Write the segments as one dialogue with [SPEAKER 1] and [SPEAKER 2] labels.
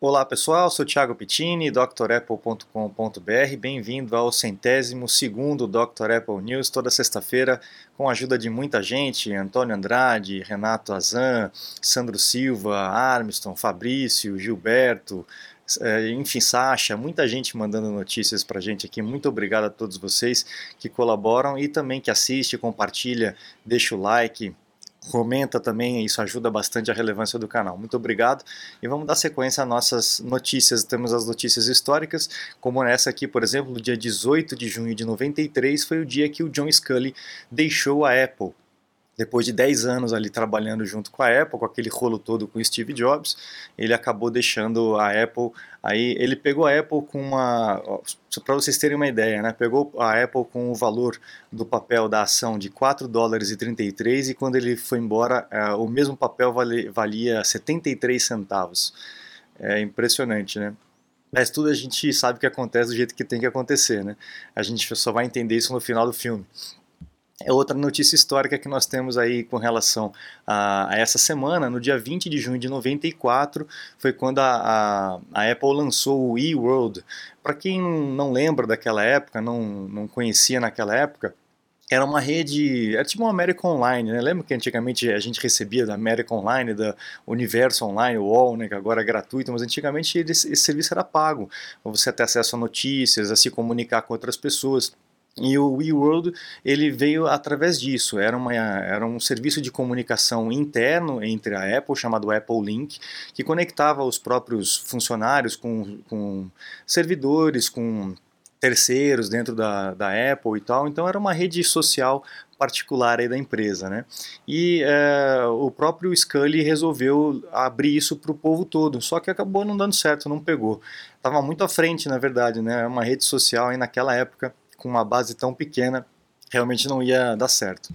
[SPEAKER 1] Olá pessoal, sou Thiago Pittini, drapple.com.br. Bem-vindo ao centésimo segundo Dr. Apple News, toda sexta-feira, com a ajuda de muita gente: Antônio Andrade, Renato Azan, Sandro Silva, Armstrong, Fabrício, Gilberto, eh, enfim, Sasha, muita gente mandando notícias para gente aqui. Muito obrigado a todos vocês que colaboram e também que assiste, compartilha, deixa o like comenta também, isso ajuda bastante a relevância do canal. Muito obrigado e vamos dar sequência às nossas notícias. Temos as notícias históricas, como essa aqui, por exemplo, dia 18 de junho de 93 foi o dia que o John Scully deixou a Apple depois de 10 anos ali trabalhando junto com a Apple, com aquele rolo todo com Steve Jobs, ele acabou deixando a Apple. Aí ele pegou a Apple com uma. Para vocês terem uma ideia, né? Pegou a Apple com o valor do papel da ação de 4 dólares e 33 e quando ele foi embora, é, o mesmo papel valia 73 centavos. É impressionante, né? Mas tudo a gente sabe que acontece do jeito que tem que acontecer, né? A gente só vai entender isso no final do filme. É outra notícia histórica que nós temos aí com relação a, a, essa semana, no dia 20 de junho de 94, foi quando a, a, a Apple lançou o eWorld. Para quem não lembra daquela época, não, não conhecia naquela época, era uma rede, era tipo uma América Online, né? Lembra que antigamente a gente recebia da América Online, da Universo Online, UOL, né? que agora é gratuito, mas antigamente esse, esse serviço era pago, você ter acesso a notícias, a se comunicar com outras pessoas. E o WeWorld ele veio através disso. Era, uma, era um serviço de comunicação interno entre a Apple, chamado Apple Link, que conectava os próprios funcionários com, com servidores, com terceiros dentro da, da Apple e tal. Então era uma rede social particular aí da empresa, né? E é, o próprio Scully resolveu abrir isso para o povo todo, só que acabou não dando certo, não pegou. Tava muito à frente, na verdade, né? Uma rede social aí naquela época com uma base tão pequena, realmente não ia dar certo.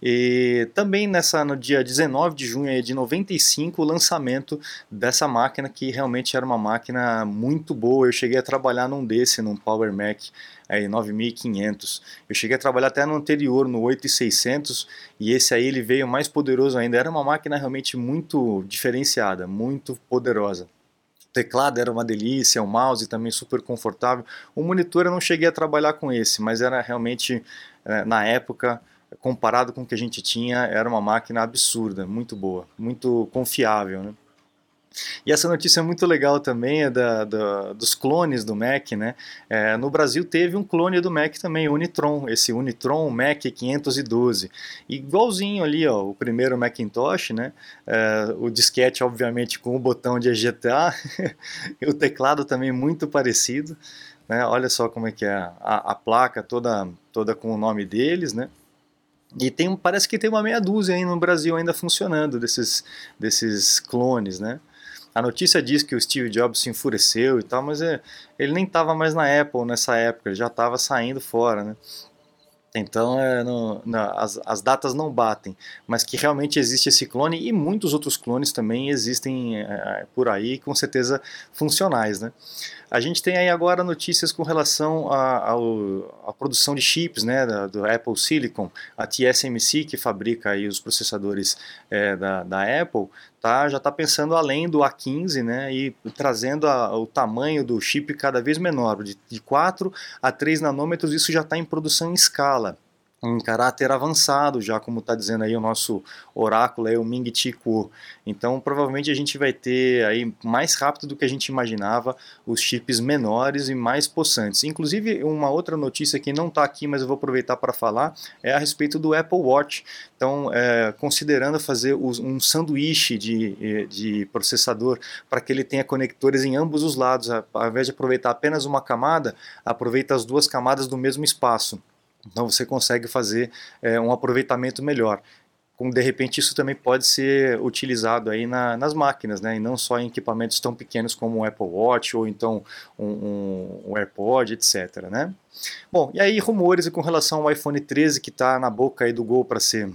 [SPEAKER 1] E também nessa, no dia 19 de junho de 95, o lançamento dessa máquina, que realmente era uma máquina muito boa. Eu cheguei a trabalhar num desse, num Power Mac aí, 9500. Eu cheguei a trabalhar até no anterior, no 8600, e esse aí ele veio mais poderoso ainda. Era uma máquina realmente muito diferenciada, muito poderosa teclado era uma delícia, o mouse também super confortável. O monitor eu não cheguei a trabalhar com esse, mas era realmente, é, na época, comparado com o que a gente tinha, era uma máquina absurda, muito boa, muito confiável. Né? E essa notícia é muito legal também, é da, da dos clones do Mac, né? É, no Brasil teve um clone do Mac também, Unitron, esse Unitron Mac 512. Igualzinho ali, ó, o primeiro Macintosh, né? É, o disquete, obviamente, com o botão de EGTA, e o teclado também muito parecido. Né? Olha só como é que é a, a placa toda, toda com o nome deles, né? E tem, parece que tem uma meia dúzia aí no Brasil ainda funcionando desses, desses clones, né? A notícia diz que o Steve Jobs se enfureceu e tal, mas é, ele nem estava mais na Apple nessa época, ele já estava saindo fora, né? Então é, no, as, as, datas não batem, mas que realmente existe esse clone e muitos outros clones também existem é, é por aí, com certeza funcionais. Né? A gente tem aí agora notícias com relação à produção de chips né, da, do Apple Silicon, a TSMC, que fabrica aí os processadores é, da, da Apple, tá, já está pensando além do A15 né, e trazendo a, o tamanho do chip cada vez menor, de, de 4 a 3 nanômetros, isso já está em produção em escala em caráter avançado, já como está dizendo aí o nosso oráculo, aí, o Ming Chi Kuo. Então, provavelmente a gente vai ter aí mais rápido do que a gente imaginava os chips menores e mais possantes. Inclusive, uma outra notícia que não está aqui, mas eu vou aproveitar para falar, é a respeito do Apple Watch. Então, é, considerando fazer um sanduíche de, de processador para que ele tenha conectores em ambos os lados, ao invés de aproveitar apenas uma camada, aproveita as duas camadas do mesmo espaço. Então você consegue fazer é, um aproveitamento melhor. Como de repente isso também pode ser utilizado aí na, nas máquinas, né? E não só em equipamentos tão pequenos como o Apple Watch ou então um, um, um AirPod, etc. Né? Bom, e aí rumores com relação ao iPhone 13 que está na boca aí do Gol para ser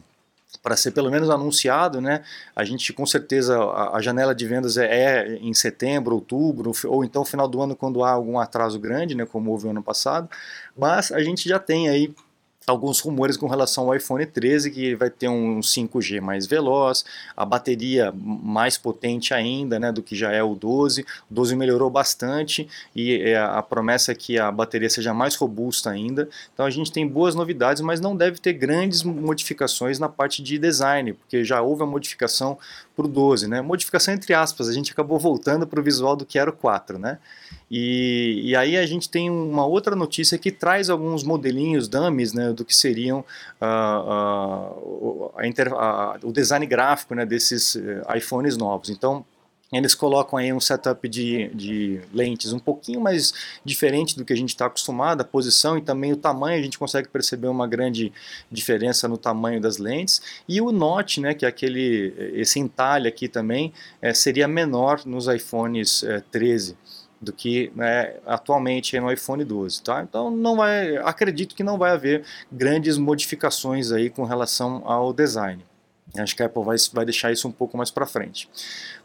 [SPEAKER 1] para ser pelo menos anunciado, né? A gente com certeza a, a janela de vendas é, é, em setembro, outubro, ou então final do ano quando há algum atraso grande, né? Como houve no ano passado. Mas a gente já tem aí alguns rumores com relação ao iPhone 13 que vai ter um 5G mais veloz, a bateria mais potente ainda, né, do que já é o 12. O 12 melhorou bastante e é, a promessa é que a bateria seja mais robusta ainda. Então a gente tem boas novidades, mas não deve ter grandes modificações na parte de design, porque já houve a modificação para o 12, né? Modificação entre aspas, a gente acabou voltando para o visual do que era o 4, né? E, e, aí a gente tem uma outra notícia que traz alguns modelinhos, dummies, né, do que seriam uh, uh, a inter, uh, o design gráfico né, desses eh, iPhones novos. Então, eles colocam aí um setup de, de lentes um pouquinho mais diferente do que a gente está acostumado, a posição e também o tamanho, a gente consegue perceber uma grande diferença no tamanho das lentes. E o Note, né, que é aquele, esse entalhe aqui também, é, seria menor nos iPhones é, 13 do que né, atualmente no iPhone 12, tá? Então não vai, acredito que não vai haver grandes modificações aí com relação ao design. Acho que a Apple vai, vai deixar isso um pouco mais para frente.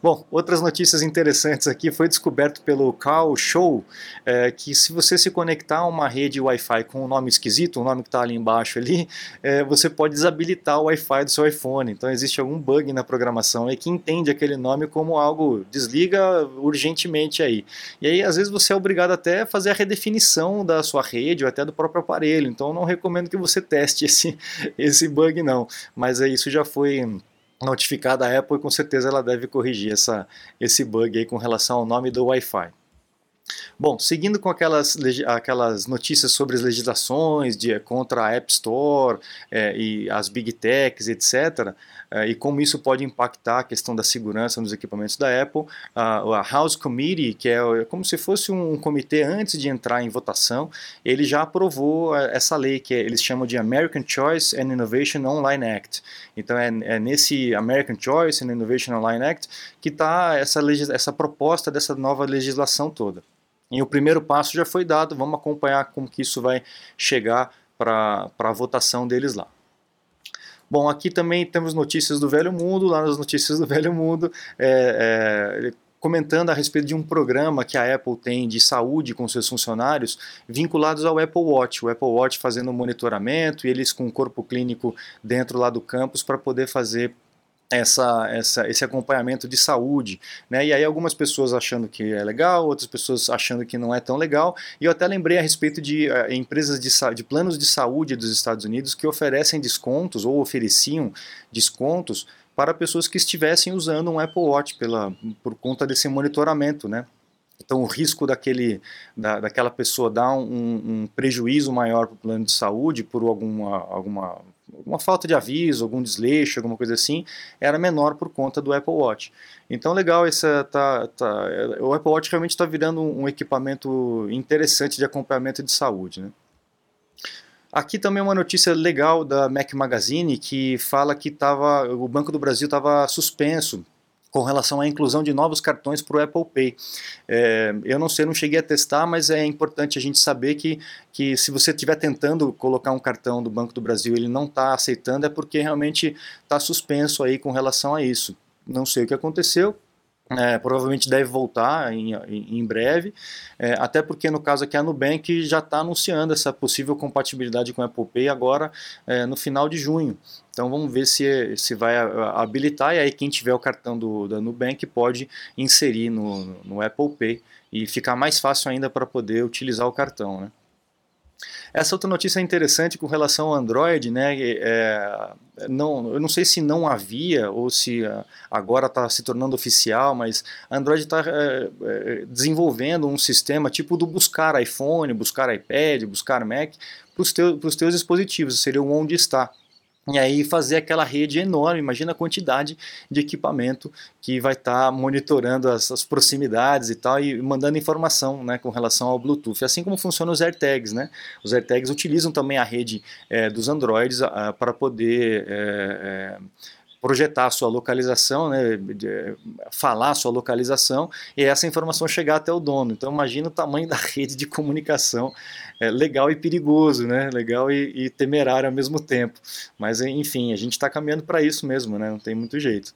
[SPEAKER 1] Bom, outras notícias interessantes aqui. Foi descoberto pelo Carl Show é, que se você se conectar a uma rede Wi-Fi com um nome esquisito, o um nome que está ali embaixo ali, é, você pode desabilitar o Wi-Fi do seu iPhone. Então existe algum bug na programação aí que entende aquele nome como algo desliga urgentemente aí. E aí às vezes você é obrigado até a fazer a redefinição da sua rede ou até do próprio aparelho. Então não recomendo que você teste esse, esse bug não. Mas é, isso já foi notificada a Apple e com certeza ela deve corrigir essa, esse bug aí com relação ao nome do Wi-Fi. Bom, seguindo com aquelas, aquelas notícias sobre as legislações de, contra a App Store é, e as Big Techs, etc., é, e como isso pode impactar a questão da segurança nos equipamentos da Apple, a, a House Committee, que é como se fosse um comitê antes de entrar em votação, ele já aprovou é, essa lei que é, eles chamam de American Choice and Innovation Online Act. Então é, é nesse American Choice and Innovation Online Act que está essa, essa proposta dessa nova legislação toda. E o primeiro passo já foi dado, vamos acompanhar como que isso vai chegar para a votação deles lá. Bom, aqui também temos notícias do Velho Mundo, lá nas notícias do Velho Mundo, é, é, comentando a respeito de um programa que a Apple tem de saúde com seus funcionários vinculados ao Apple Watch. O Apple Watch fazendo monitoramento e eles com o corpo clínico dentro lá do campus para poder fazer essa, essa, esse acompanhamento de saúde, né? E aí algumas pessoas achando que é legal, outras pessoas achando que não é tão legal. E eu até lembrei a respeito de uh, empresas de, de planos de saúde dos Estados Unidos que oferecem descontos ou ofereciam descontos para pessoas que estivessem usando um Apple Watch pela, por conta desse monitoramento, né? Então, o risco daquele, da, daquela pessoa dar um, um prejuízo maior para o plano de saúde por alguma, alguma uma falta de aviso, algum desleixo, alguma coisa assim, era menor por conta do Apple Watch. Então, legal, essa tá, tá, o Apple Watch realmente está virando um equipamento interessante de acompanhamento de saúde. Né? Aqui também uma notícia legal da Mac Magazine que fala que tava, o Banco do Brasil estava suspenso com relação à inclusão de novos cartões para o Apple Pay. É, eu não sei, não cheguei a testar, mas é importante a gente saber que, que se você estiver tentando colocar um cartão do Banco do Brasil e ele não está aceitando, é porque realmente está suspenso aí com relação a isso. Não sei o que aconteceu, é, provavelmente deve voltar em, em, breve, é, até porque no caso aqui a Nubank já está anunciando essa possível compatibilidade com o Apple Pay agora é, no final de junho. Então vamos ver se, se vai habilitar e aí quem tiver o cartão do, da Nubank pode inserir no, no Apple Pay e ficar mais fácil ainda para poder utilizar o cartão. Né? Essa outra notícia é interessante com relação ao Android, né? É, não, eu não sei se não havia ou se ah, agora está se tornando oficial, mas Android está é, é, desenvolvendo um sistema tipo do buscar iPhone, buscar iPad, buscar Mac para os teus, teus dispositivos, seria o onde está. E aí fazer aquela rede enorme, imagina a quantidade de equipamento que vai estar tá monitorando as, as, proximidades e tal e mandando informação né, com relação ao Bluetooth. Assim como funcionam os AirTags, né? Os AirTags utilizam também a rede é, dos Androids para poder é, é, projetar a sua localização, né, falar a sua localização e essa informação chegar até o dono. Então imagina o tamanho da rede de comunicação é, legal e perigoso, né, legal e, e temerário ao mesmo tempo. Mas enfim, a gente está caminhando para isso mesmo, né, não tem muito jeito.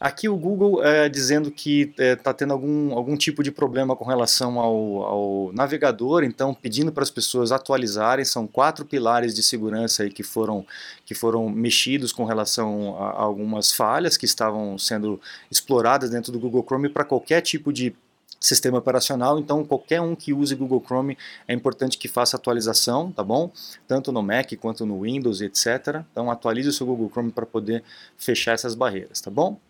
[SPEAKER 1] Aqui o Google é, dizendo que está é, tá tendo algum, algum tipo de problema com relação ao, ao navegador, então pedindo para as pessoas atualizarem. São quatro pilares de segurança aí que foram, que foram mexidos com relação a, a algumas falhas que estavam sendo exploradas dentro do Google Chrome para qualquer tipo de sistema operacional, então qualquer um que use Google Chrome é importante que faça atualização, tá bom? Tanto no Mac quanto no Windows, etc. Então atualize o seu Google Chrome para poder fechar essas barreiras, tá bom?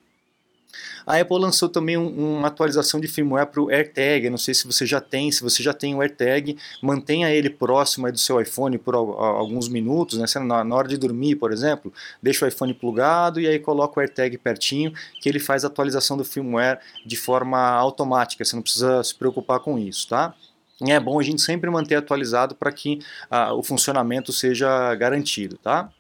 [SPEAKER 1] A Apple lançou também um, uma atualização de firmware para o AirTag. Não sei se você já tem, se você já tem o AirTag, mantenha ele próximo do seu iPhone por alguns minutos, né? Na, na hora de dormir, por exemplo, deixa o iPhone plugado e aí coloca o AirTag pertinho, que ele faz a atualização do firmware de forma automática. Você não precisa se preocupar com isso, tá? É bom a gente sempre manter atualizado para que ah, o funcionamento seja garantido, tá?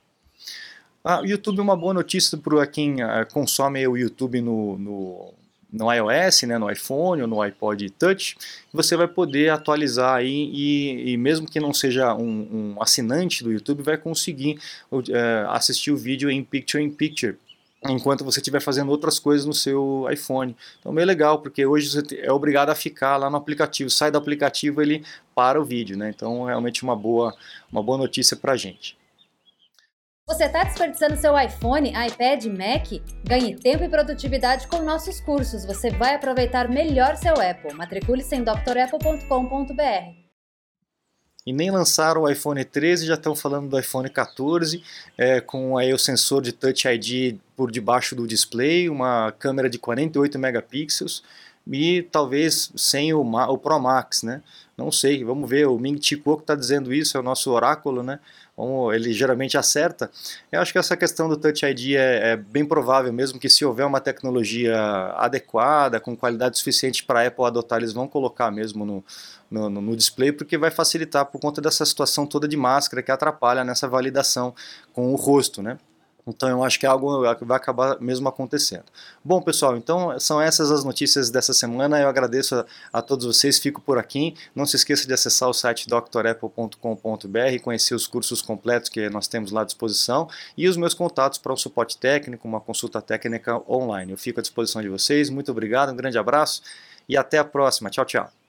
[SPEAKER 1] Ah, o YouTube é uma boa notícia para quem uh, consome o YouTube no, no, no, iOS, né, no iPhone ou no iPod Touch. Você vai poder atualizar aí e, e mesmo que não seja um, um, assinante do YouTube, vai conseguir uh, assistir o vídeo em Picture in Picture enquanto você estiver fazendo outras coisas no seu iPhone. Então, meio legal, porque hoje você é obrigado a ficar lá no aplicativo. Sai do aplicativo, ele para o vídeo, né? Então, realmente uma boa, uma boa notícia para a gente.
[SPEAKER 2] Você está desperdiçando seu iPhone, iPad, Mac? Ganhe tempo e produtividade com nossos cursos. Você vai aproveitar melhor seu Apple. Matricule-se em drapple.com.br.
[SPEAKER 1] E nem lançaram o iPhone 13, já estão falando do iPhone 14, é, com aí o sensor de Touch ID por debaixo do display, uma câmera de 48 megapixels e talvez sem o, o Pro Max, né? Não sei, vamos ver. O Ming Chi Kuo está dizendo isso, é o nosso oráculo, né? ele geralmente acerta, eu acho que essa questão do Touch ID é, é, bem provável mesmo que se houver uma tecnologia adequada, com qualidade suficiente para a Apple adotar, eles vão colocar mesmo no, no, no, display, porque vai facilitar por conta dessa situação toda de máscara que atrapalha nessa validação com o rosto, né? Então eu acho que é algo que vai acabar mesmo acontecendo. Bom, pessoal, então são essas as notícias dessa semana. Eu agradeço a, a todos vocês, fico por aqui. Não se esqueça de acessar o site drapple.com.br, conhecer os cursos completos que nós temos lá à disposição e os meus contatos para um suporte técnico, uma consulta técnica online. Eu fico à disposição de vocês. Muito obrigado, um grande abraço e até a próxima. Tchau, tchau.